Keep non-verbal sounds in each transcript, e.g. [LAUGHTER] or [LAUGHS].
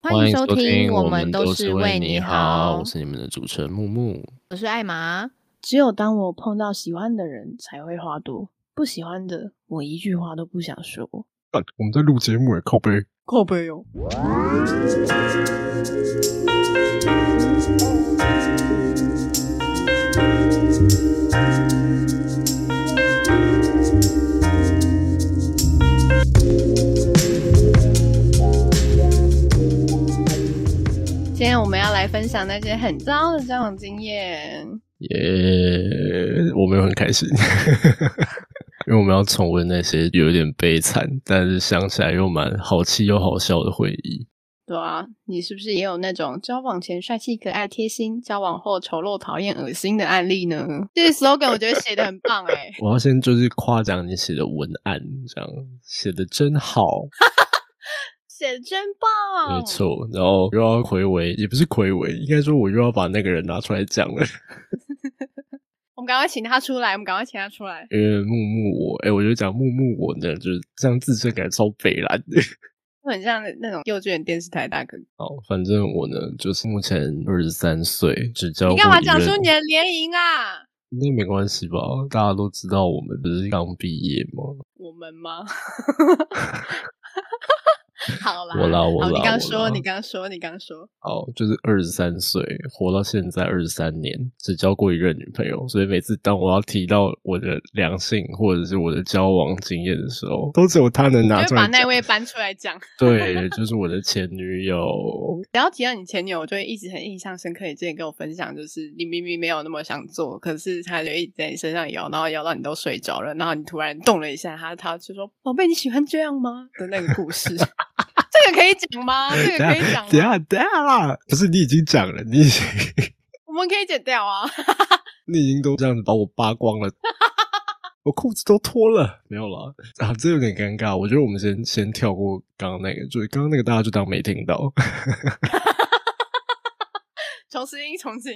欢迎收听，我们都是为你好我。是你们的主持人木木。我是艾玛，只有当我碰到喜欢的人才会话多，不喜欢的我一句话都不想说。干我们在录节目诶，靠背。靠背哦，分享那些很糟的交往经验。耶、我没有很开心，[LAUGHS] 因为我们要重温那些有点悲惨，但是想起来又蛮好气又好笑的回忆。对啊，你是不是也有那种交往前帅气可爱贴心，交往后丑陋讨厌恶心的案例呢？这个 slogan 我觉得写的很棒哎、[LAUGHS] 我要先就是夸奖你写的文案，这样写的真好，写的真棒，没。错。然后又要回违，也不是回违，应该说我又要把那个人拿出来讲了。[LAUGHS] 我们赶快请他出来，我们赶快请他出来。因为木木我，哎、我觉得讲木木我呢，就是这样自尊感超北蓝的。[LAUGHS] 就很像那种幼稚园电视台大哥哥。好，反正我呢，就是目前二十三岁，只交过你干嘛讲出你的年龄啊？应该没关系吧？大家都知道我们不是刚毕业吗？我们吗？[LAUGHS] [LAUGHS] 好啦，我啦我啦你刚说，你刚说，你刚说，好，就是二十三岁，活到现在二十三年，只交过一任女朋友，所以每次当我要提到我的良性或者是我的交往经验的时候，都只有他能拿就会把那。位搬出来讲。[LAUGHS] 对，就是我的前女友。只要提到你前女友，我就会一直很印象深刻。你之前跟我分享，就是你明明没有那么想做，可是他就一直在你身上摇，然后摇到你都睡着了，然后你突然动了一下，他他就说：“宝贝，你喜欢这样吗？”的那个故事，这个可以讲吗？[LAUGHS] 这个可以讲？等下等下啦，不是你已经讲了，你已经 [LAUGHS] 我们可以剪掉啊。[LAUGHS] 你已经都这样子把我扒光了，我裤子都脱了。没有了，啊，这有点尴尬。我觉得我们先先跳过刚刚那个，就是刚刚那个大家就当没听到。重新重新，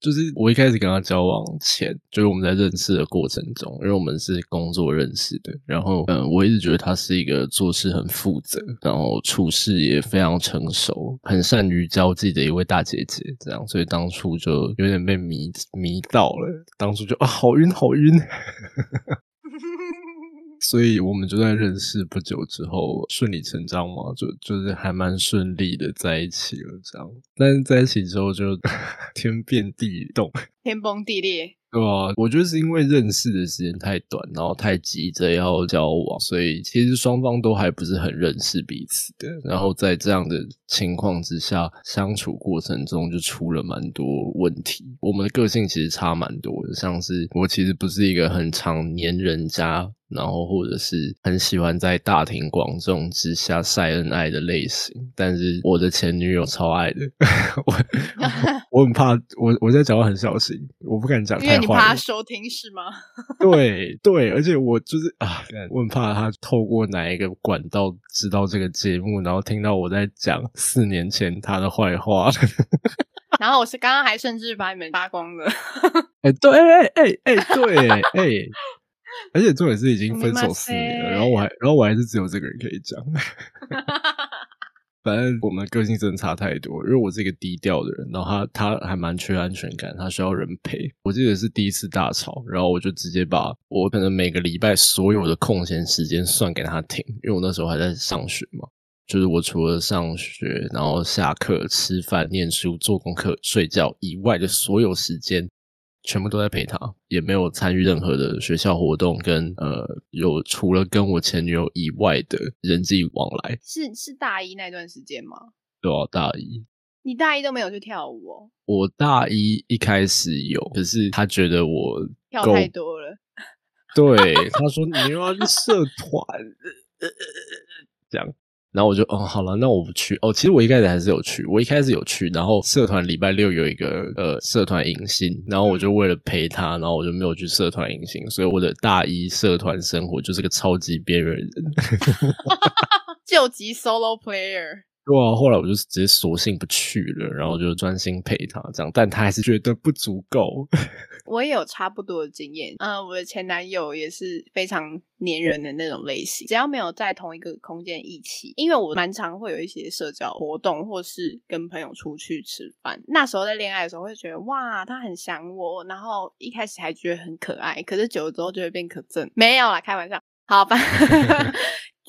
就是我一开始跟他交往前，就是我们在认识的过程中，因为我们是工作认识的，然后嗯，我一直觉得她是一个做事很负责，然后处事也非常成熟，很善于交际的一位大姐姐，这样，所以当初就有点被迷迷到了，当初就啊好晕好晕，[LAUGHS] 所以我们就在认识不久之后顺理成章嘛，就就是还蛮顺利的在一起了，这样。但是在一起之后就 [LAUGHS] 天变地动，天崩地裂。对啊，我觉得是因为认识的时间太短，然后太急着要交往，所以其实双方都还不是很认识彼此的。然后在这样的情况之下，相处过程中就出了蛮多问题。我们的个性其实差蛮多的，像是我其实不是一个很常黏人家，然后或者是很喜欢在大庭广众之下晒恩爱的类型，但是我的前女友超爱的，[LAUGHS] 我 [LAUGHS] 我很怕，我我在讲话很小心，我不敢讲因为你怕收听是吗？对对，而且我就是啊，[LAUGHS] 我很怕他透过哪一个管道知道这个节目，然后听到我在讲四年前他的坏话。然后我是刚刚还甚至把你们扒光了。哎、对，哎哎哎，对，哎、而且重点是已经分手四年了，然后我还，然后我还是只有这个人可以讲。[LAUGHS] 反正我们个性真的差太多，因为我是一个低调的人，然后他他还蛮缺安全感，他需要人陪。我记得是第一次大吵，然后我就直接把我可能每个礼拜所有的空闲时间算给他听，因为我那时候还在上学嘛。就是我除了上学，然后下课、吃饭、念书、做功课、睡觉以外的所有时间，全部都在陪他，也没有参与任何的学校活动跟呃有除了跟我前女友以外的人际往来。是是大一那段时间吗？对啊，大一，你大一都没有去跳舞哦，我大一一开始有，可是他觉得我跳太多了。对，[LAUGHS] 他说你又要去社团，[LAUGHS] 这样。然后我就哦好了，那我不去哦。其实我一开始还是有去，我一开始有去，然后社团礼拜六有一个呃社团迎新，然后我就为了陪他，然后我就没有去社团迎新，所以我的大一社团生活就是个超级边缘人。[LAUGHS] [LAUGHS] 救急 solo player，对啊，后来我就直接索性不去了，然后就专心陪他这样，但他还是觉得不足够。[LAUGHS] 我也有差不多的经验，嗯，我的前男友也是非常黏人的那种类型，只要没有在同一个空间一起，因为我蛮常会有一些社交活动，或是跟朋友出去吃饭。那时候在恋爱的时候会觉得哇，他很想我，然后一开始还觉得很可爱，可是久了之后就会变可憎。没有啦，开玩笑。好吧，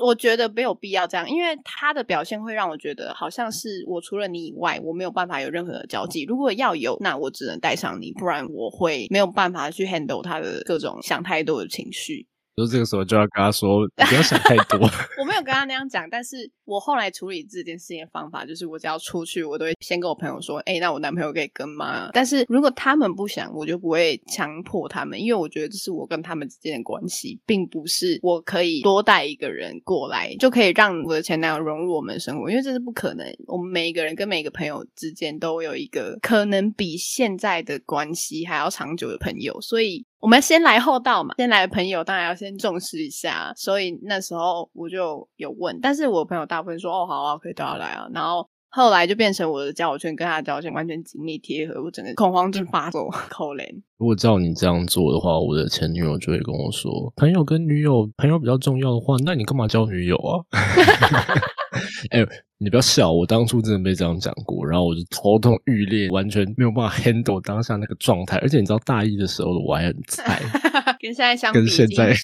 我觉得没有必要这样，因为他的表现会让我觉得好像是我除了你以外，我没有办法有任何的交际。如果要有，那我只能带上你，不然我会没有办法去 handle 他的各种想太多的情绪。就这个时候就要跟他说，不要想太多。[LAUGHS] 我没有跟他那样讲，但是我后来处理这件事情的方法就是，我只要出去，我都会先跟我朋友说，哎，那我男朋友可以跟吗？但是如果他们不想，我就不会强迫他们，因为我觉得这是我跟他们之间的关系，并不是我可以多带一个人过来就可以让我的前男友融入我们的生活，因为这是不可能。我们每一个人跟每一个朋友之间都有一个可能比现在的关系还要长久的朋友，所以。我们先来后到嘛，先来的朋友当然要先重视一下，所以那时候我就有问，但是我朋友大部分说哦好啊，可以都要来啊，然后后来就变成我的交友圈跟他的交友圈完全紧密贴合，我整个恐慌症发作，[LAUGHS] 可怜。如果照你这样做的话，我的前女友就会跟我说，朋友跟女友朋友比较重要的话，那你干嘛交女友啊？[LAUGHS] 哎，你不要笑，我当初真的被这样讲过，然后我就头痛欲裂，完全没有办法 handle 当下那个状态。而且你知道，大一的时候我还很菜，[LAUGHS] 跟现在相比，跟现在，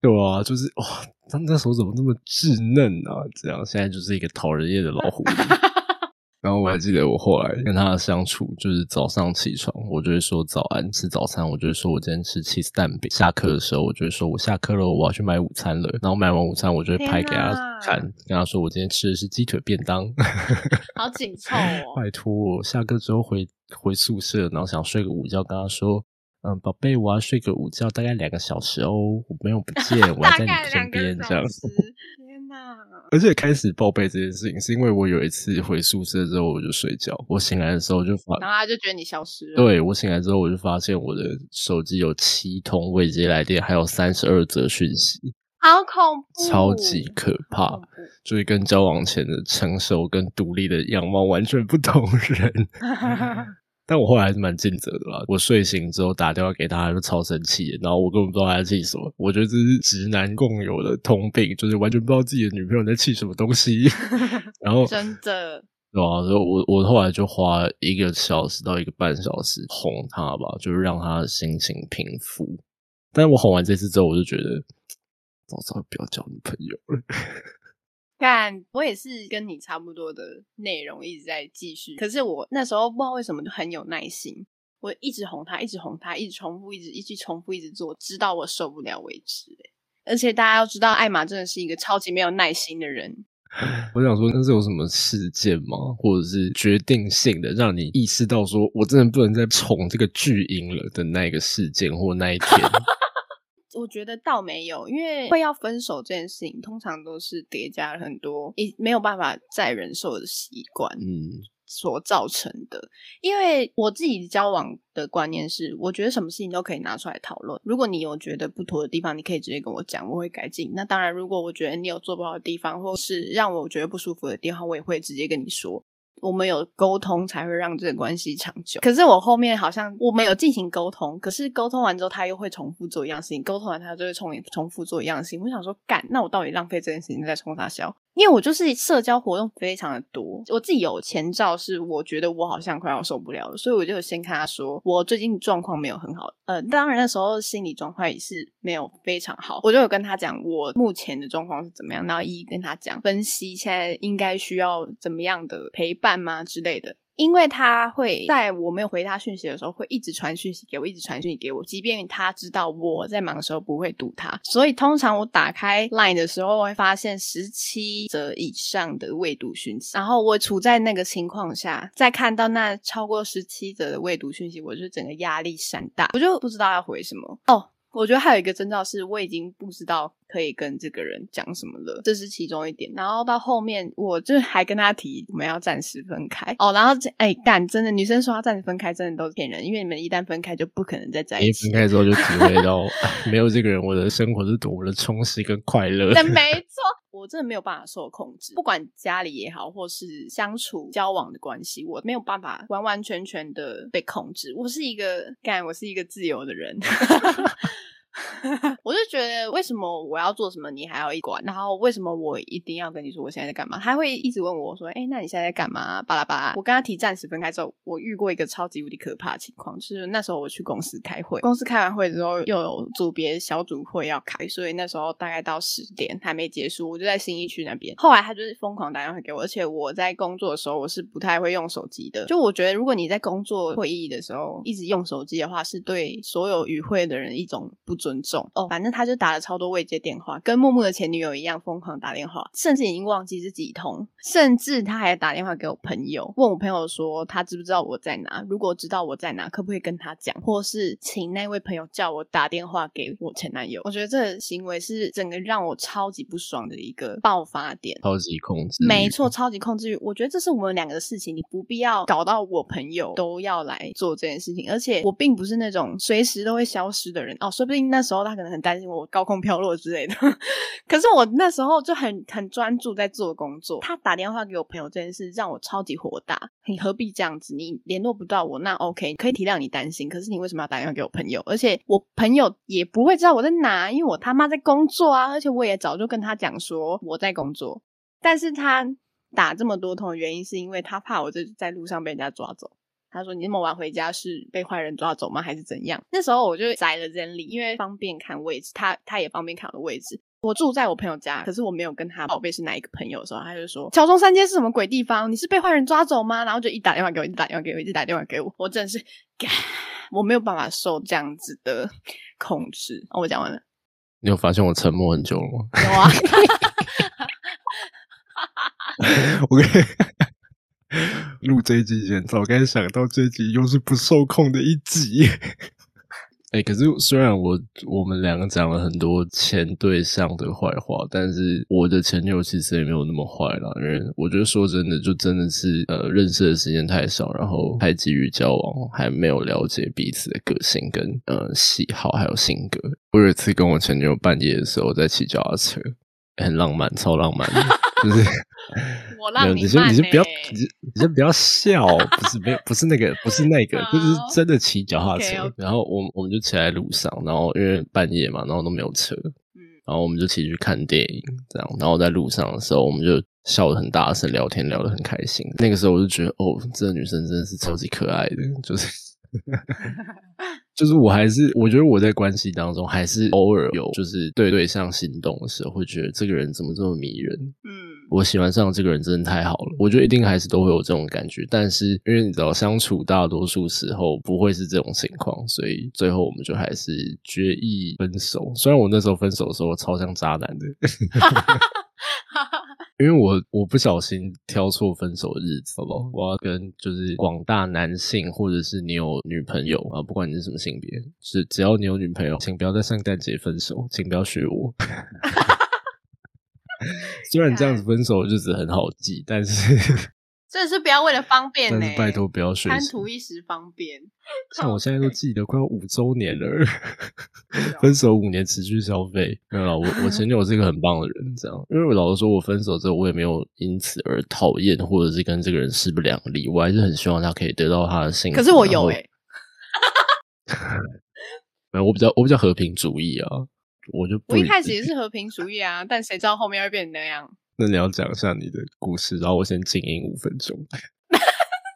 对啊，就是哇，他那时候怎么那么稚嫩啊？这样现在就是一个讨人厌的老狐狸。[LAUGHS] 然后我还记得我后来跟他的相处，就是早上起床，我就会说早安，吃早餐，我就会说我今天吃 cheese 蛋饼。下课的时候，我就会说我下课了，我要去买午餐了。然后买完午餐，我就会拍给他看，跟他说我今天吃的是鸡腿便当。[LAUGHS] 好紧凑哦！拜托，我下课之后回回宿舍，然后想睡个午觉，跟他说，嗯，宝贝，我要睡个午觉，大概两个小时哦，我没有不见，我要在你身边这样 [LAUGHS] 子。而且开始报备这件事情，是因为我有一次回宿舍之后我就睡觉，我醒来的时候就发，然后他就觉得你消失了。对我醒来之后，我就发现我的手机有七通未接来电，还有三十二则讯息，好恐怖，超级可怕，就是跟交往前的成熟跟独立的样貌完全不同人。[LAUGHS] 但我后来还是蛮尽责的啦。我睡醒之后打电话给他，就超生气，然后我根本不知道他在气什么。我觉得这是直男共有的通病，就是完全不知道自己的女朋友在气什么东西。[LAUGHS] 然后真的，对啊，所以我我后来就花一个小时到一个半小时哄他吧，就是让他的心情平复。但是我哄完这次之后，我就觉得 [TSK] 早知道不要交女朋友了。看，我也是跟你差不多的内容一直在继续，可是我那时候不知道为什么就很有耐心，我一直哄他，一直哄他，一直重复，一直一直重复，一直做，直到我受不了为止。而且大家要知道，艾玛真的是一个超级没有耐心的人。[LAUGHS] 我想说，那是有什么事件吗？或者是决定性的，让你意识到说我真的不能再宠这个巨婴了的那个事件或那一天？我觉得倒没有，因为会要分手这件事情，通常都是叠加了很多你没有办法再忍受的习惯，嗯，所造成的。因为我自己交往的观念是，我觉得什么事情都可以拿出来讨论。如果你有觉得不妥的地方，你可以直接跟我讲，我会改进。那当然，如果我觉得你有做不好的地方，或是让我觉得不舒服的地方，我也会直接跟你说。我们有沟通才会让这个关系长久。可是我后面好像我没有进行沟通，可是沟通完之后他又会重复做一样事情，沟通完他就会重重复做一样事情。我想说，干，那我到底浪费这件事情在冲他笑？因为我就是社交活动非常的多，我自己有前兆是我觉得我好像快要受不了了，所以我就先跟他说我最近状况没有很好，呃，当然那时候心理状况也是没有非常好，我就有跟他讲我目前的状况是怎么样，然后一一跟他讲分析现在应该需要怎么样的陪伴吗之类的。因为他会在我没有回他讯息的时候，会一直传讯息给我，一直传讯息给我。即便他知道我在忙的时候不会读他，所以通常我打开 Line 的时候，会发现十七则以上的未读讯息。然后我处在那个情况下，再看到那超过十七则的未读讯息，我就整个压力山大，我就不知道要回什么。哦，我觉得还有一个征兆是，我已经不知道。可以跟这个人讲什么了，这是其中一点。然后到后面，我就还跟他提我们要暂时分开哦。然后这哎干，真的女生说要暂时分开，真的都是骗人，因为你们一旦分开就不可能再在一一起分。开之后就体会到，[LAUGHS] 没有这个人，我的生活是多么的充实跟快乐。但 [LAUGHS] 没错，我真的没有办法受控制，不管家里也好，或是相处交往的关系，我没有办法完完全全的被控制。我是一个干，我是一个自由的人。[LAUGHS] [LAUGHS] 我就觉得，为什么我要做什么，你还要一管？然后为什么我一定要跟你说我现在在干嘛？他会一直问我说：“哎，那你现在在干嘛？”巴拉巴拉。我跟他提暂时分开之后，我遇过一个超级无敌可怕的情况，就是那时候我去公司开会，公司开完会之后又有组别小组会要开，所以那时候大概到十点还没结束，我就在新一区那边。后来他就是疯狂打电话给我，而且我在工作的时候我是不太会用手机的。就我觉得，如果你在工作会议的时候一直用手机的话，是对所有与会的人一种不尊重哦。反正他就打了超多未接电话，跟木木的前女友一样疯狂打电话，甚至已经忘记是几通，甚至他还打电话给我朋友，问我朋友说他知不知道我在哪，如果知道我在哪，可不可以跟他讲，或是请那位朋友叫我打电话给我前男友。我觉得这个行为是整个让我超级不爽的一个爆发点。超级控制，没错，，超级控制欲。我觉得这是我们两个的事情，你不必要搞到我朋友都要来做这件事情。而且我并不是那种随时都会消失的人哦，说不定那时候他可能很担心我高空飘落之类的。[LAUGHS] 可是我那时候就很很专注在做工作。他打电话给我朋友这件事让我超级火大。你何必这样子？你联络不到我，那 OK 可以体谅你担心。可是你为什么要打电话给我朋友？而且我朋友也不会知道我在哪，因为我他妈在工作啊！而且我也早就跟他讲说我在工作。但是他打这么多通的原因，是因为他怕我这在路上被人家抓走。他说：“你那么晚回家是被坏人抓走吗？还是怎样？”那时候我就宅了真理，因为方便看位置，他他也方便看我的位置。我住在我朋友家，可是我没有跟他报备是哪一个朋友的时候，他就说：“桥中三街是什么鬼地方？你是被坏人抓走吗？”然后就一打电话给我，一打电话给我，一直打电话给我，我真的是，我没有办法受这样子的控制。哦、我讲完了，你有发现我沉默很久了吗？有啊，[LAUGHS] 我跟 [LAUGHS] 录这一集前，早该想到这一集又是不受控的一集。[LAUGHS] 哎、可是虽然我我们两个讲了很多前对象的坏话，但是我的前女友其实也没有那么坏啦。因为我觉得说真的，就真的是呃认识的时间太少，然后太急于交往，还没有了解彼此的个性跟呃喜好还有性格。我有一次跟我前女友半夜的时候在骑脚踏车，很浪漫，超浪漫的，就是。我让你先，慢你先不要，你先不要笑，不是没有，不是那个，不是那个，就是真的骑脚踏车。然后我们我们就骑在路上，然后因为半夜嘛，然后都没有车，嗯然后我们就骑去看电影，这样。然后在路上的时候，我们就笑得很大声，聊天聊得很开心。那个时候我就觉得，哦，这个女生真的是超级可爱的，就是。[LAUGHS] 就是我还是我觉得我在关系当中还是偶尔有就是对对象心动的时候，会觉得这个人怎么这么迷人，嗯，我喜欢上这个人真的太好了，我觉得一定还是都会有这种感觉，但是因为你知道相处大多数时候不会是这种情况，所以最后我们就还是决议分手。虽然我那时候分手的时候超像渣男的，[LAUGHS] 因为我我不小心挑错分手的日子了，我要跟就是广大男性或者是你有女朋友啊，不管你是什么性别，是只要你有女朋友，请不要在圣诞节分手，请不要学我。[LAUGHS] [LAUGHS] 虽然这样子分手的日子很好记，但是 [LAUGHS] 真的是不要为了方便呢、但是拜托不要。贪图一时方便。像我 [LAUGHS] 现在都记得快要五周年了，哦分手五年持续消费，没有啦，我我前女友是一个很棒的人，这样，因为我老实说，我分手之后，我也没有因此而讨厌或者是跟这个人势不两立，我还是很希望他可以得到他的幸福。可是我有哎、哎、没有，我比较我比较和平主义啊，我就不我一开始也是和平主义啊，但谁知道后面会变成那样？那你要讲一下你的故事，然后我先静音五分钟。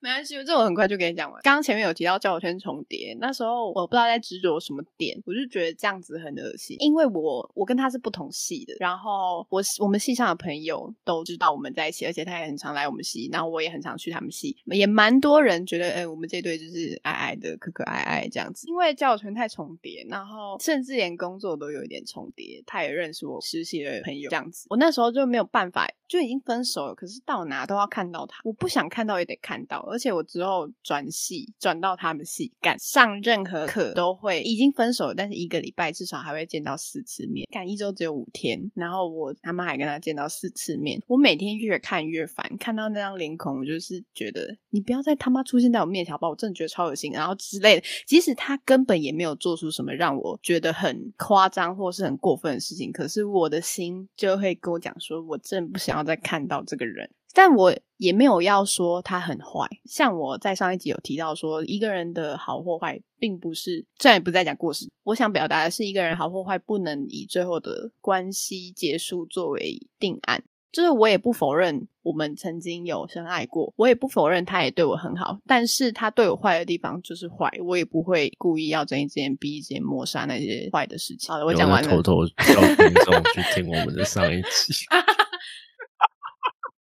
没关系，这我很快就给你讲完。刚刚前面有提到交友圈重叠，那时候我不知道在执着什么点，我就觉得这样子很恶心，因为我我跟他是不同系的，然后我我们系上的朋友都知道我们在一起，而且他也很常来我们系，然后我也很常去他们系，也蛮多人觉得，哎、我们这对就是爱爱的，可可爱爱这样子。因为交友圈太重叠，然后甚至连工作都有一点重叠，他也认识我实习的朋友这样子，我那时候就没有办法，就已经分手了，可是到哪都要看到他，我不想看到也得看到，而而且我之后转系转到他们系，干上任何课都会已经分手了，但是一个礼拜至少还会见到四次面，干一周只有五天，然后我他妈还跟他见到四次面，我每天越看越烦，看到那张脸孔，我就是觉得你不要再他妈出现在我面前好不好？我真的觉得超恶心，然后之类的，即使他根本也没有做出什么让我觉得很夸张或是很过分的事情，可是我的心就会跟我讲说，我真不想要再看到这个人。但我也没有要说他很坏，像我在上一集有提到说，一个人的好或坏，并不是，虽然也不在讲故事，我想表达的是，一个人好或坏，不能以最后的关系结束作为定案。就是我也不否认我们曾经有深爱过，我也不否认他也对我很好，但是他对我坏的地方就是坏，我也不会故意要睁一只眼闭一只眼抹杀那些坏的事情。好了，我讲完了。偷偷叫听众去听我们的上一集。[LAUGHS]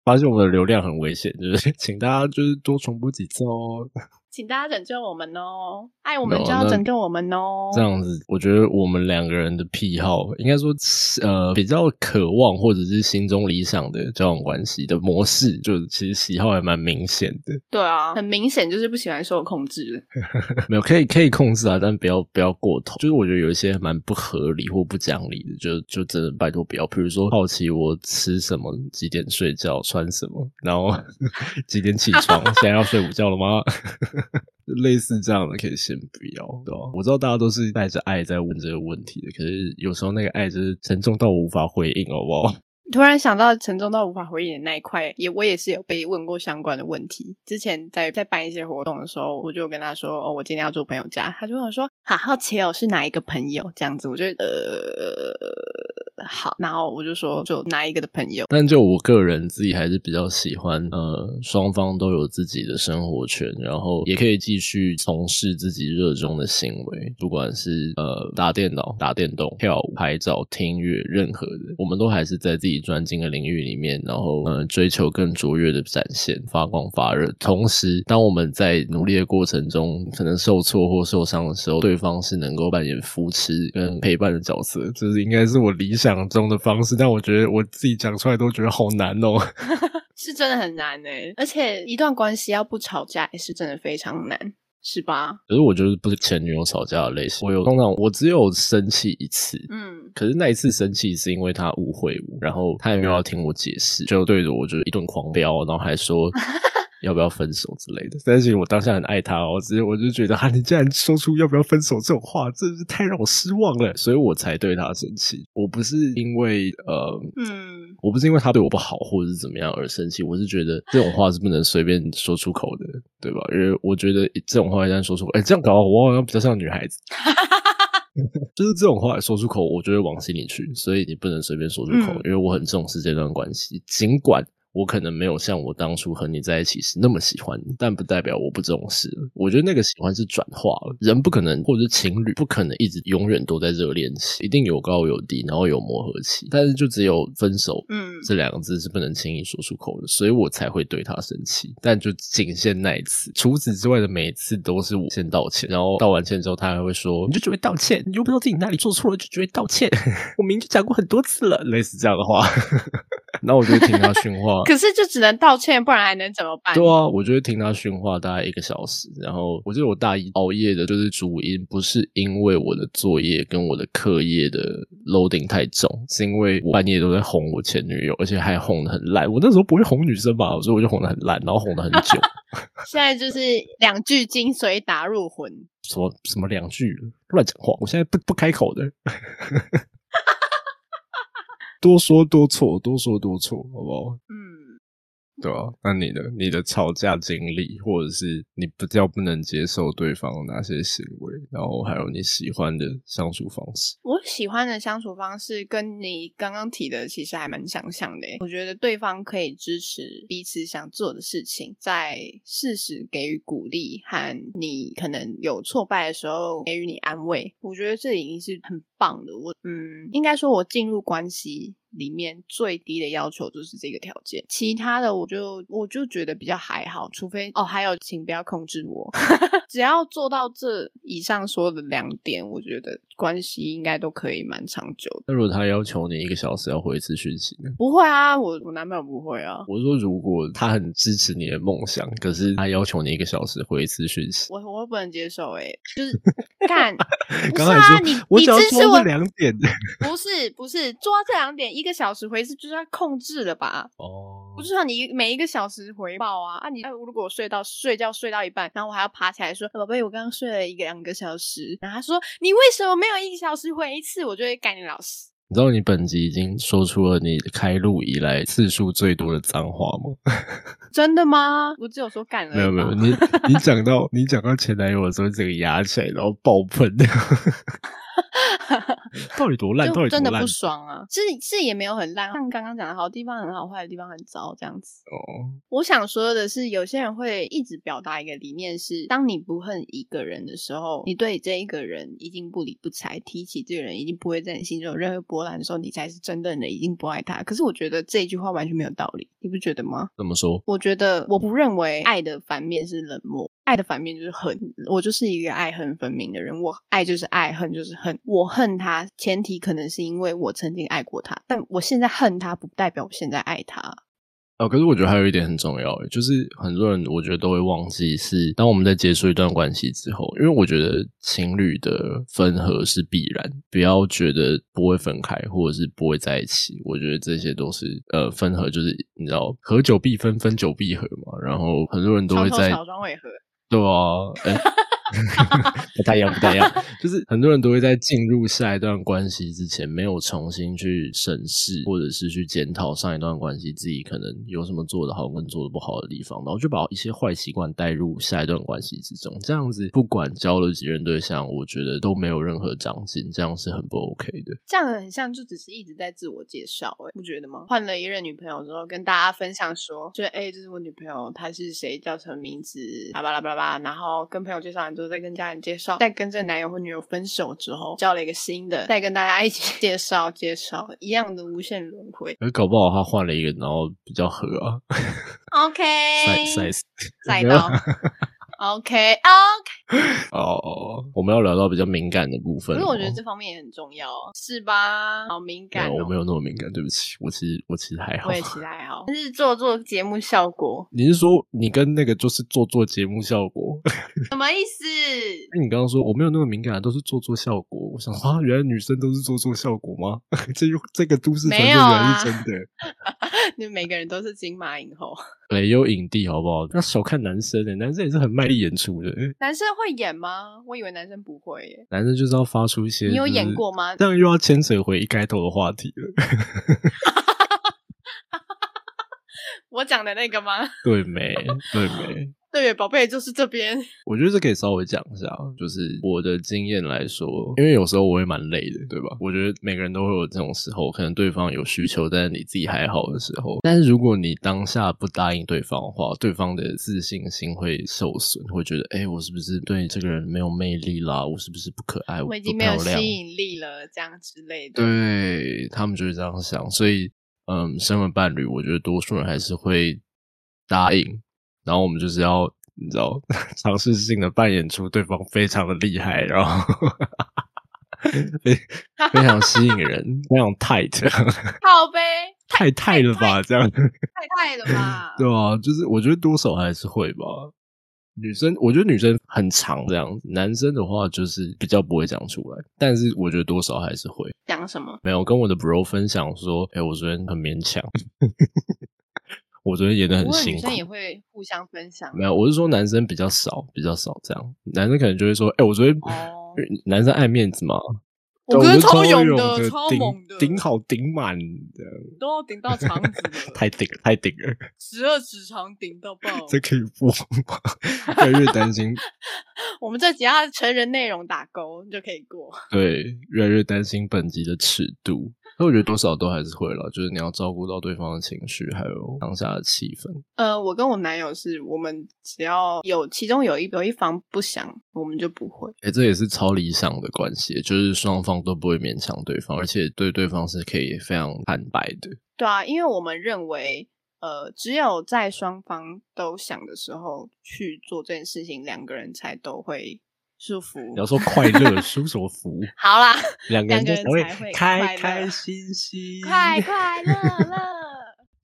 发现我们的流量很危险，就是请大家就是多重播几次哦。请大家拯救我们哦！爱我们就要拯救我们哦！这样子，我觉得我们两个人的癖好，应该说，呃，比较渴望或者是心中理想的交往关系的模式，就其实喜好还蛮明显的。对啊，很明显就是不喜欢受控制。[LAUGHS] 没有，可以可以控制啊，但不要不要过头。就是我觉得有一些蛮不合理或不讲理的，就就真的拜托不要。比如说好奇我吃什么，几点睡觉，穿什么，然后 [LAUGHS] 几点起床，现在要睡午觉了吗？[LAUGHS] 类似这样的可以先不要，对吧？我知道大家都是带着爱在问这个问题的，可是有时候那个爱就是沉重到我无法回应，好不好？突然想到沉重到无法回应的那一块，也我也是有被问过相关的问题。之前在在办一些活动的时候，我就跟他说：“哦，我今天要住朋友家。”他就问我说：“好好奇哦，是哪一个朋友？”这样子，我就呃好，然后我就说就哪一个的朋友。但就我个人自己还是比较喜欢，呃，双方都有自己的生活圈，然后也可以继续从事自己热衷的行为，不管是呃打电脑、打电动、跳舞、拍照、听音乐，任何的，我们都还是在自己。专精的领域里面，然后嗯，追求更卓越的展现，发光发热。同时，当我们在努力的过程中，可能受挫或受伤的时候，对方是能够扮演扶持跟陪伴的角色。这是应该是我理想中的方式，但我觉得我自己讲出来都觉得好难哦。[LAUGHS] 是真的很难诶，而且一段关系要不吵架，也是真的非常难。是吧？可是我就是不是前女友吵架的类型。我有通常我只有生气一次，嗯，可是那一次生气是因为他误会我，然后他也没有要听我解释，就对着我就是一顿狂飙，然后还说。要不要分手之类的？但是我当下很爱他，我直接我就觉得，哈，你竟然说出要不要分手这种话，真是太让我失望了，所以我才对他生气。我不是因为呃，嗯，我不是因为他对我不好或者是怎么样而生气，我是觉得这种话是不能随便说出口的，对吧？因为我觉得这种话一旦说出口，哎，这样搞我好像比较像女孩子，[LAUGHS] 就是这种话说出口，我就会往心里去，所以你不能随便说出口，因为我很重视这段关系，尽管。我可能没有像我当初和你在一起时那么喜欢你，但不代表我不重视。我觉得那个喜欢是转化了，人不可能，或者是情侣不可能一直永远都在热恋期，一定有高有低，然后有磨合期。但是就只有分手，嗯，这两个字是不能轻易说出口的，所以我才会对他生气。但就仅限那一次，除此之外的每一次都是我先道歉，然后道完歉之后，他还会说：“你就只会道歉，你又不知道自己哪里做错了，就只会道歉。[LAUGHS] ”我明明就讲过很多次了，类似这样的话。那我就听他训话，可是就只能道歉，不然还能怎么办？对啊，我就听他训话大概一个小时，然后我记得我大一熬夜的就是主因，不是因为我的作业跟我的课业的 loading 太重，是因为我半夜都在哄我前女友，而且还哄的很烂。我那时候不会哄女生吧，所以我就哄的很烂，然后哄的很久。[LAUGHS] 现在就是两句精髓打入魂，什么什么两句乱讲话，我现在不不开口的。多说多错，多说多错，好不好？对啊，那你的你的吵架经历，或者是你比较不能接受对方哪些行为，然后还有你喜欢的相处方式。我喜欢的相处方式跟你刚刚提的其实还蛮相像的。我觉得对方可以支持彼此想做的事情，在适时给予鼓励，和你可能有挫败的时候给予你安慰。我觉得这已经是很棒的。我嗯，应该说我进入关系。里面最低的要求就是这个条件，其他的我就我就觉得比较还好，除非哦，还有请不要控制我，[LAUGHS] 只要做到这以上说的两点，我觉得关系应该都可以蛮长久的。那如果他要求你一个小时要回一次讯息呢？不会啊，我我男朋友不会啊，我是说，如果他很支持你的梦想，可是他要求你一个小时回一次讯息，我我不能接受哎、就是 [LAUGHS] 干，不刚才你你支持我两点，不是不是做到这两点，一 [LAUGHS] 个小时回一次就是要控制了吧？哦不是让你每一个小时回报啊啊！你如果我睡到睡觉睡到一半，然后我还要爬起来说：“宝贝，我刚刚睡了一个两个小时。”然后他说：“你为什么没有一个小时回一次？”我就会干你老师。你知道你本集已经说出了你开录以来次数最多的脏话吗？[LAUGHS] 真的吗？我只有说干了，没有没有，你你讲到你讲到前男友的时候，整个压起来，然后爆喷，[LAUGHS] [LAUGHS] 到底多烂？真的不？爽啊！是是也没有很烂，像刚刚讲的好地方很好，坏的地方很糟这样子。哦，我想说的是，有些人会一直表达一个理念是：当你不恨一个人的时候，你对这一个人已经不理不睬，提起这个人已经不会在你心中有任何波澜的时候，你才是真正的已经不爱他。可是我觉得这一句话完全没有道理，你不觉得吗？怎么说？我觉得我不认为爱的反面是冷漠，爱的反面就是恨。我就是一个爱恨分明的人，我爱就是爱，恨就是恨。我恨他，前提可能是因为我曾经爱过他，但我现在恨他，不代表我现在爱他。哦，可是我觉得还有一点很重要，就是很多人我觉得都会忘记是，当我们在结束一段关系之后，因为我觉得情侣的分合是必然，不要觉得不会分开或者是不会在一起，我觉得这些都是呃分合，就是你知道合久必分，分久必合嘛，然后很多人都会在。对啊，哎、[LAUGHS] 不太一样，不太一样。[LAUGHS] 就是很多人都会在进入下一段关系之前，没有重新去审视，或者是去检讨上一段关系自己可能有什么做的好跟做的不好的地方，然后就把一些坏习惯带入下一段关系之中。这样子，不管交了几任对象，我觉得都没有任何长进，这样是很不 OK 的。这样很像，就只是一直在自我介绍，哎，不觉得吗？换了一任女朋友之后，跟大家分享说，就哎、这是我女朋友，她是谁，叫什么名字，巴拉巴拉巴拉，然后跟朋友介绍完之后，再跟家人介绍，在跟这个男友或女友分手之后，交了一个新的，再跟大家一起 [LAUGHS] 介绍介绍，一样的无限轮回。而搞不好他换了一个，然后比较合啊，OK，赛赛赛到 OK OK，哦，我们要聊到比较敏感的部分了吗。可是我觉得这方面也很重要，是吧？好敏感、哦，我没有那么敏感，对不起，我其实我其实还好我。也其实还好，但是做做节目效果 [LAUGHS] 你是说你跟那个就是做做节目效果？[LAUGHS] 什么意思？你刚刚说我没有那么敏感，都是做做效果。我想说啊，原来女生都是做做效果吗？[LAUGHS] 这这个都市传说原来是真的。你们每个人都是金马影后，也有影帝好不好？不要小看男生诶、男生也是很卖力演出的。男生会演吗？我以为男生不会耶。男生就是要发出一些，你有演过？吗？这样又要牵扯回一开头的话题了，[LAUGHS] 我讲的那个吗？对没？对没？对，宝贝就是这边。我觉得这可以稍微讲一下，就是我的经验来说，因为有时候我也蛮累的，对吧？我觉得每个人都会有这种时候，可能对方有需求，但是你自己还好的时候。但是如果你当下不答应对方的话，对方的自信心会受损，会觉得，哎、我是不是对这个人没有魅力啦？我是不是不可爱？我已不经没有吸引力了，这样之类的。对他们就是这样想，所以嗯，身为伴侣，我觉得多数人还是会答应，然后我们就是要你知道 [LAUGHS] 尝试性的扮演出对方非常的厉害，然后非非常吸引人，非常 [LAUGHS] tight，[LAUGHS] 好呗，太太了吧？这样太太了吧？对啊，就是我觉得多少还是会吧。女生，我觉得女生很长这样子，男生的话就是比较不会讲出来，但是我觉得多少还是会。讲什么？没有跟我的 bro 分享说，哎、我昨天很勉强，我昨天演的很辛苦女生。也会互相分享。没有，我是说男生比较少，比较少这样。男生可能就会说，哎、我昨天、哦，男生爱面子嘛，我跟超对超勇的，超顶猛的，顶好顶满这样，都要顶到肠子，[LAUGHS] 太顶了，太顶了，十二指肠顶到爆。这可以播吗？越来越担心，[LAUGHS] 我们这集要成人内容打勾就可以过。对，越来越担心本集的尺度。所以我觉得多少都还是会了，就是你要照顾到对方的情绪，还有当下的气氛。呃，我跟我男友是我们只要有其中有一有一方不想，我们就不会。哎、这也是超理想的关系，就是双方都不会勉强对方，而且对对方是可以非常坦白的。对啊，因为我们认为，呃，只有在双方都想的时候去做这件事情，两个人才都会舒服。你要说快乐舒什么服？[LAUGHS] 好啦，[LAUGHS] 两个人开开心心，快 [LAUGHS] 快乐乐。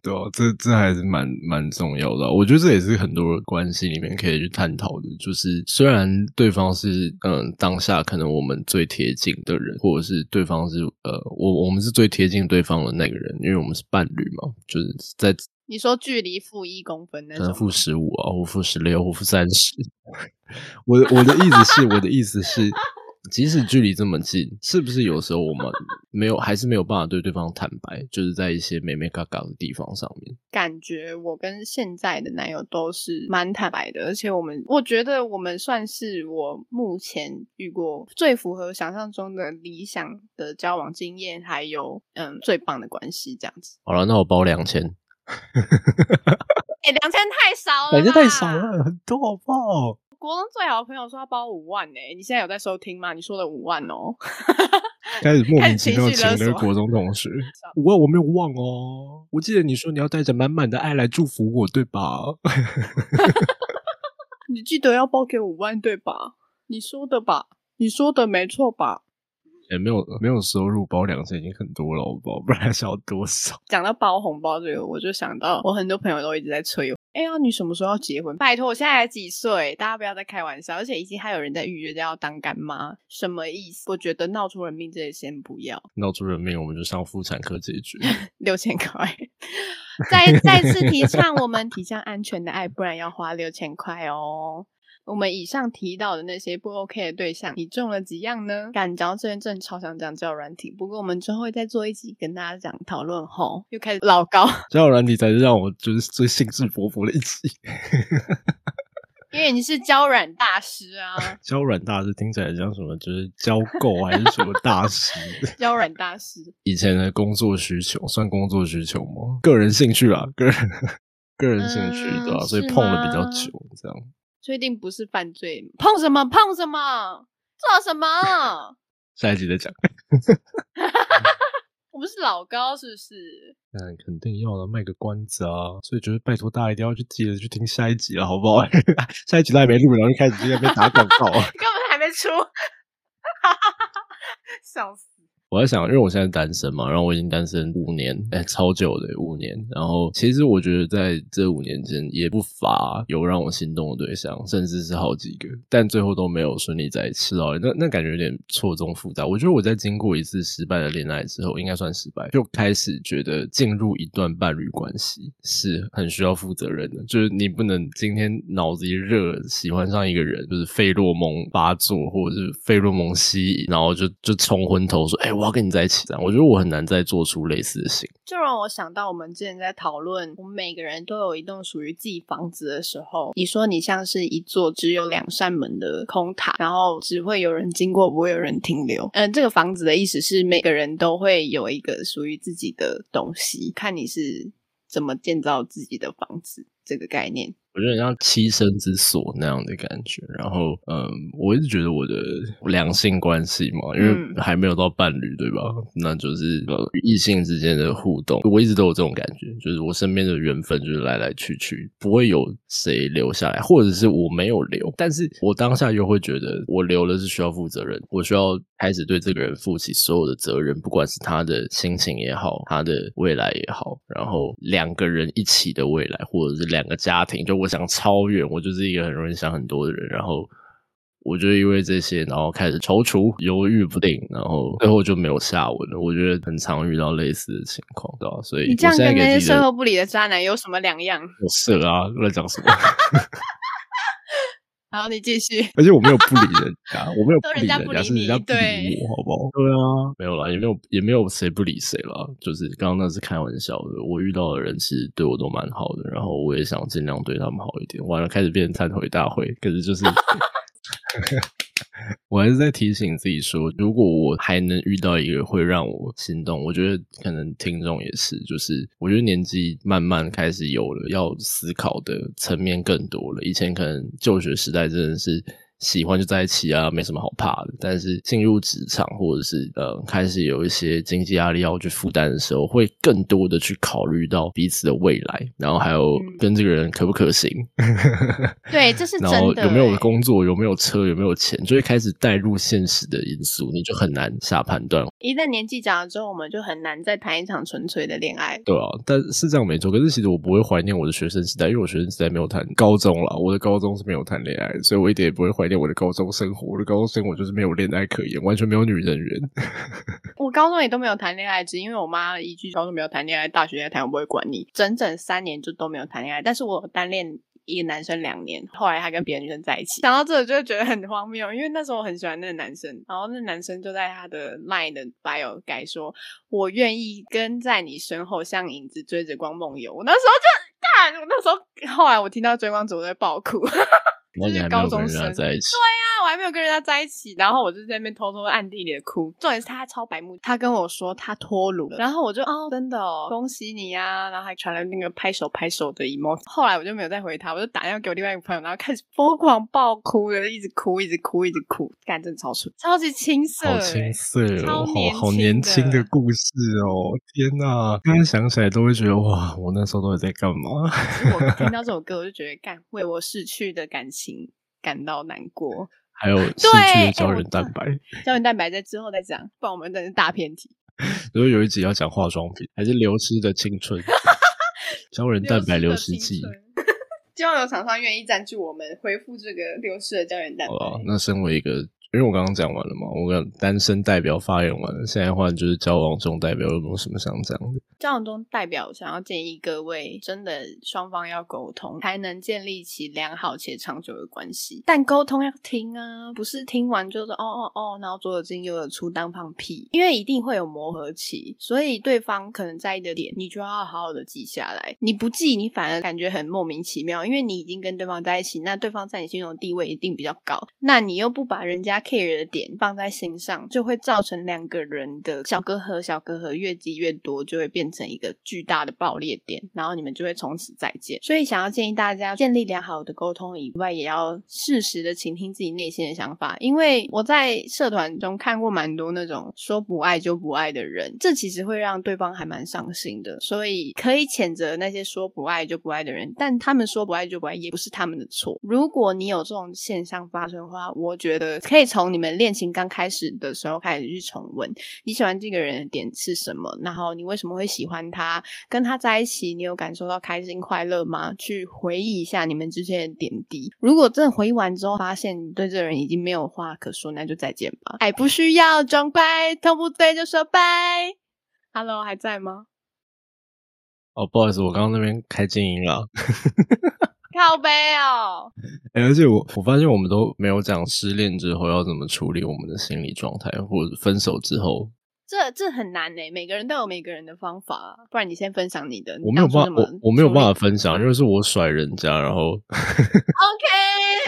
对啊，这这还是蛮蛮重要的啊。我觉得这也是很多关系里面可以去探讨的。就是虽然对方是嗯当下可能我们最贴近的人，或者是对方是呃我我们是最贴近对方的那个人，因为我们是伴侣嘛，就是在你说距离负一公分那可能负，十五啊，或负十六，或负三十。我的我的意思是，我的意思是，即使距离这么近，是不是有时候我们没有，还是没有办法对对方坦白，就是在一些美美嘎嘎的地方上面。感觉我跟现在的男友都是蛮坦白的，而且我们我觉得我们算是我目前遇过最符合想象中的理想的交往经验，还有嗯最棒的关系这样子。好了，那我包两千，哎、两千太少了，两千太少。了，很多好不好？国中最好的朋友说要包五万呢、你现在有在收听吗？你说的五万哦，[LAUGHS] 开始莫名其妙请了国中同学，我我没有忘哦，我记得你说你要带着满满的爱来祝福我，对吧？[LAUGHS] 你记得要包给五万对吧？你说的吧？你说的没错吧？也、没有没有收入包两千已经很多了，好不好？不然还想要多少？[LAUGHS] 讲到包红包这个，我就想到我很多朋友都一直在催我。哎呀，你什么时候要结婚？拜托，我现在才几岁，大家不要再开玩笑。而且已经还有人在预约要当干妈，什么意思？我觉得闹出人命这些先不要，闹出人命，我们就上妇产科解决。[LAUGHS] 六千块。[LAUGHS] 再再次提倡我们提倡安全的爱，不然要花六千块哦。我们以上提到的那些不 OK 的对象，你中了几样呢？敢讲到这边，真的超想讲交友软体，不过我们之后会再做一集跟大家讲讨论后，又开始老高，[LAUGHS] 交友软体才是让我就是最兴致勃勃的一集。因为你是交软大师啊，[LAUGHS] 交软大师听起来像什么？就是交够还是什么大师？[LAUGHS] 交软大师。以前的工作需求算工作需求吗？个人兴趣啦，个人个人兴趣、嗯对吧、所以碰了比较久，这样。确定不是犯罪？碰什么碰什么？做什么？[LAUGHS] 下一集再讲。[LAUGHS] 我们是老高是不是？嗯肯定要了，卖个关子啊！所以就是拜托大家一定要去记得去听下一集了，好不好？[LAUGHS] 下一集都还没录，然后就开始在那边打广告。根本还没出，笑死！我在想，因为我现在单身嘛，然后我已经单身五年，哎，超久的五年。然后其实我觉得在这五年间，也不乏有让我心动的对象，甚至是好几个，但最后都没有顺利在一起哦。那那感觉有点错综复杂。我觉得我在经过一次失败的恋爱之后，应该算失败，就开始觉得进入一段伴侣关系是很需要负责任的。就是你不能今天脑子一热喜欢上一个人，就是费洛蒙发作，或者是费洛蒙吸引，然后就就冲昏头说：“哎、我要跟你在一起。”这样，我觉得我很难再做出类似的行为。就让我想到我们之前在讨论，我们每个人都有一栋属于自己房子的时候，你说你像是一座只有两扇门的空塔，然后只会有人经过，不会有人停留。嗯、[LAUGHS] 这个房子的意思是每个人都会有一个属于自己的东西，看你是怎么建造自己的房子这个概念。我觉得很像栖身之所那样的感觉。然后，嗯，我一直觉得我的两性关系嘛，因为嗯还没有到伴侣，对吧？那就是呃异性之间的互动，我一直都有这种感觉，就是我身边的缘分就是来来去去，不会有谁留下来，或者是我没有留，但是我当下又会觉得我留了是需要负责任，我需要开始对这个人负起所有的责任，不管是他的心情也好，他的未来也好，然后两个人一起的未来，或者是两个家庭，就我想超远，我就是一个很容易想很多的人，然后。我就因为这些，然后开始踌躇、犹豫不定，然后最后就没有下文了。我觉得很常遇到类似的情况，对吧、所以你这样跟那些给自己的售后不理的渣男有什么两样？[LAUGHS] 我色啊，乱讲什么？[LAUGHS] 好，你继续。而且我没有不理人家，我没有不都人家理人家，不理你是人家不理我，好不好？对啊，没有啦，也没有也没有谁不理谁啦，就是刚刚那是开玩笑的。我遇到的人其实对我都蛮好的，然后我也想尽量对他们好一点。完了，开始变成忏悔大会，可是就是 [LAUGHS] [LAUGHS] 我还是在提醒自己说，如果我还能遇到一个会让我心动，我觉得可能听众也是，就是我觉得年纪慢慢开始有了要思考的层面更多了。以前可能就学时代真的是。喜欢就在一起啊，没什么好怕的。但是进入职场或者是呃开始有一些经济压力要去负担的时候，会更多的去考虑到彼此的未来，然后还有跟这个人可不可行。[LAUGHS] 对，这是真的。有没有工作，有没有车，有没有钱，就会开始带入现实的因素，你就很难下判断。一旦年纪长了之后，我们就很难再谈一场纯粹的恋爱。对啊，但是这样没错。可是其实我不会怀念我的学生时代，因为我学生时代没有谈高中了，我的高中是没有谈恋爱，所以我一点也不会怀。我的高中生活，我的高中生活就是没有恋爱可言，完全没有女人缘。[LAUGHS] 我高中也都没有谈恋爱，只因为我妈一句“高中没有谈恋爱，大学再谈，我不会管你”。整整三年就都没有谈恋爱，但是我单恋一个男生两年，后来还跟别的女生在一起。想到这，就会觉得很荒谬，因为那时候我很喜欢那个男生，然后那男生就在他的 line 的 bio 改说：“我愿意跟在你身后，像影子追着光梦游。”我那时候就干，我那时候后来我听到追光者，我在爆哭。[LAUGHS] 就是高中生，对呀，我还没有跟人家在一起，然后我就在那边偷偷暗地里的哭。重点是他超白目，他跟我说他脱乳了，然后我就哦，真的哦，恭喜你呀，然后还传了那个拍手拍手的 emo。后来我就没有再回他，我就打电话给我另外一个朋友，然后开始疯狂爆哭的，一直哭，一直哭，一直哭，干真的超蠢，超级青涩，好青涩，好好年轻的故事哦，天哪，刚刚想起来都会觉得哇，我那时候到底在干嘛？我 [LAUGHS] 听到这首歌，我就觉得干为我逝去的感情。感到难过，还有 [LAUGHS] 失去的胶原蛋白。胶原蛋白在之后再讲，不然我们真是大偏题。[LAUGHS] 如果有一集要讲化妆品，还是流失的青春？[LAUGHS] 胶原蛋白流失剂。希望有厂商愿意赞助我们，恢复这个流失的胶原蛋白。那身为一个。因为我刚刚讲完了嘛，我跟单身代表发言完了，现在换就是交往中代表有没有什么想讲的？交往中代表想要建议各位，真的双方要沟通，才能建立起良好且长久的关系。但沟通要听啊，不是听完就是哦哦哦，然后左耳进右耳出当放屁。因为一定会有磨合期，所以对方可能在意的点，你就要好好的记下来。你不记，你反而感觉很莫名其妙，因为你已经跟对方在一起，那对方在你心中的地位一定比较高，那你又不把人家。Care 的点放在心上，就会造成两个人的小隔阂，小隔阂越积越多，就会变成一个巨大的爆裂点，然后你们就会从此再见。所以，想要建议大家建立良好的沟通以外，也要适时的倾听自己内心的想法。因为我在社团中看过蛮多那种说不爱就不爱的人，这其实会让对方还蛮伤心的。所以，可以谴责那些说不爱就不爱的人，但他们说不爱就不爱也不是他们的错。如果你有这种现象发生的话，我觉得可以从你们恋情刚开始的时候开始去重温，你喜欢这个人的点是什么？然后你为什么会喜欢他？跟他在一起，你有感受到开心快乐吗？去回忆一下你们之间的点滴。如果真的回忆完之后，发现你对这个人已经没有话可说，那就再见吧。爱不需要装乖，痛不对就说拜。Hello，还在吗？哦，不好意思，我刚刚那边开静音了。靠背哦！[LAUGHS] 而且我我发现我们都没有讲失恋之后要怎么处理我们的心理状态，或者分手之后，这这很难呢。每个人都有每个人的方法，不然你先分享你的。我没有办法，我我没有办法分享，因为是我甩人家，然后 OK，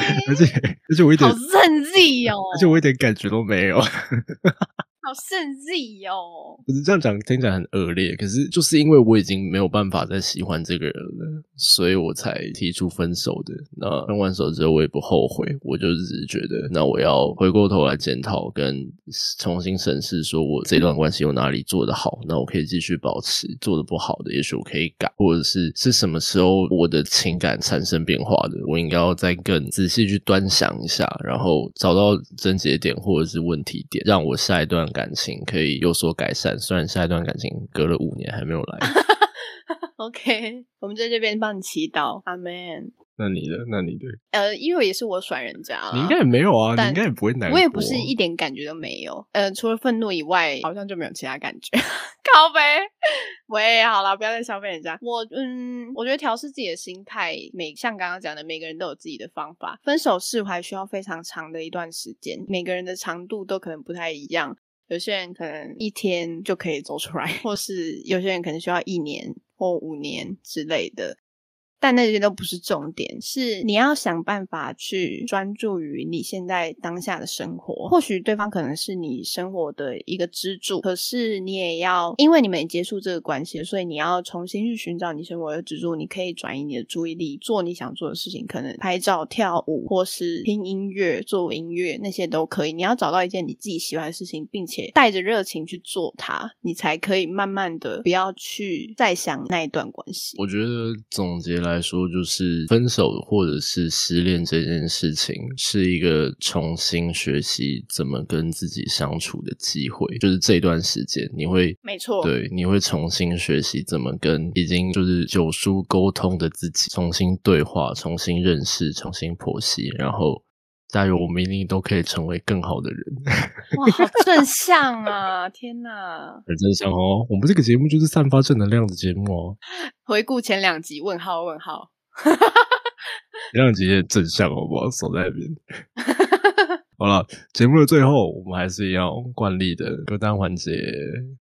[LAUGHS] 而且而且我一点好任性哦，而且我一点感觉都没有。[LAUGHS] 好圣迹哦！不是这样讲，听起来很恶劣。可是就是因为我已经没有办法再喜欢这个人了，所以我才提出分手的。那分完手之后，我也不后悔，我就只是觉得，那我要回过头来检讨，跟重新审视，说我这段关系有哪里做得好，那我可以继续保持；做的不好的，也许我可以改，或者是是什么时候我的情感产生变化的，我应该要再更仔细去端详一下，然后找到症结点或者是问题点，让我下一段。感情可以有所改善，虽然下一段感情隔了五年还没有来。[LAUGHS] OK，我们在这边帮你祈祷，阿门。那你的，那你的，呃，因为也是我甩人家，你应该也没有啊，你应该也不会难，我也不是一点感觉都没有，呃，除了愤怒以外，好像就没有其他感觉。[LAUGHS] 靠呗，喂，好了，不要再消费人家。我，嗯，我觉得调试自己的心态，每像刚刚讲的，每个人都有自己的方法。分手释怀需要非常长的一段时间，每个人的长度都可能不太一样。有些人可能一天就可以走出来，或是有些人可能需要一年或五年之类的。但那些都不是重点，是你要想办法去专注于你现在当下的生活。或许对方可能是你生活的一个支柱，可是你也要，因为你们结束这个关系，所以你要重新去寻找你生活的支柱。你可以转移你的注意力，做你想做的事情，可能拍照、跳舞，或是听音乐、做音乐，那些都可以。你要找到一件你自己喜欢的事情，并且带着热情去做它，你才可以慢慢的不要去再想那一段关系。我觉得总结来。来说，就是分手或者是失恋这件事情，是一个重新学习怎么跟自己相处的机会。就是这段时间，你会没错，对，你会重新学习怎么跟已经就是九叔沟通的自己重新对话、重新认识、重新剖析，然后加油，我们一定都可以成为更好的人。[LAUGHS] 哇，好正向啊！天哪，很正向哦。我们这个节目就是散发正能量的节目哦。[LAUGHS] 回顾前两集，问号问号，[LAUGHS] 前两集也正向，好不好？守在那边。好了，节目的最后，我们还是要惯例的歌单环节。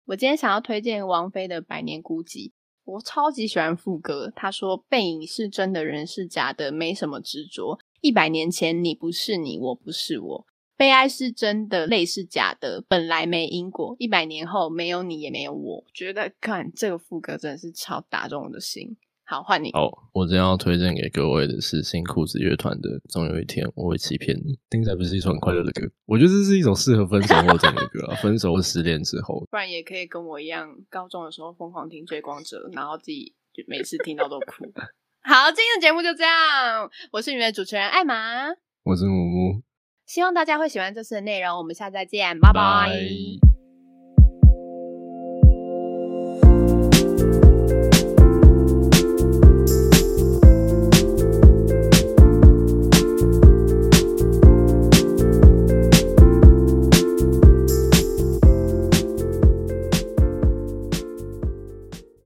我今天想要推荐王菲的《百年孤寂》，我超级喜欢副歌。他说：“背影是真的，人是假的，没什么执着。一百年前，你不是你，我不是我。悲哀是真的，泪是假的，本来没因果。一百年后，没有你，也没有我。觉得看这个副歌真的是超打中我的心。好，换你。好，我今天要推荐给各位的是新裤子乐团的《总有一天我会欺骗你》，听起来不是一首很快乐的歌。我觉得这是一首适合分手后听的歌，[LAUGHS] 分手或失恋之后。不然也可以跟我一样，高中的时候疯狂听《追光者》，然后自己就每次听到都哭。好，今天的节目就这样。我是你们的主持人艾玛，我是木木。希望大家会喜欢这次的内容，我们下次再见，拜拜。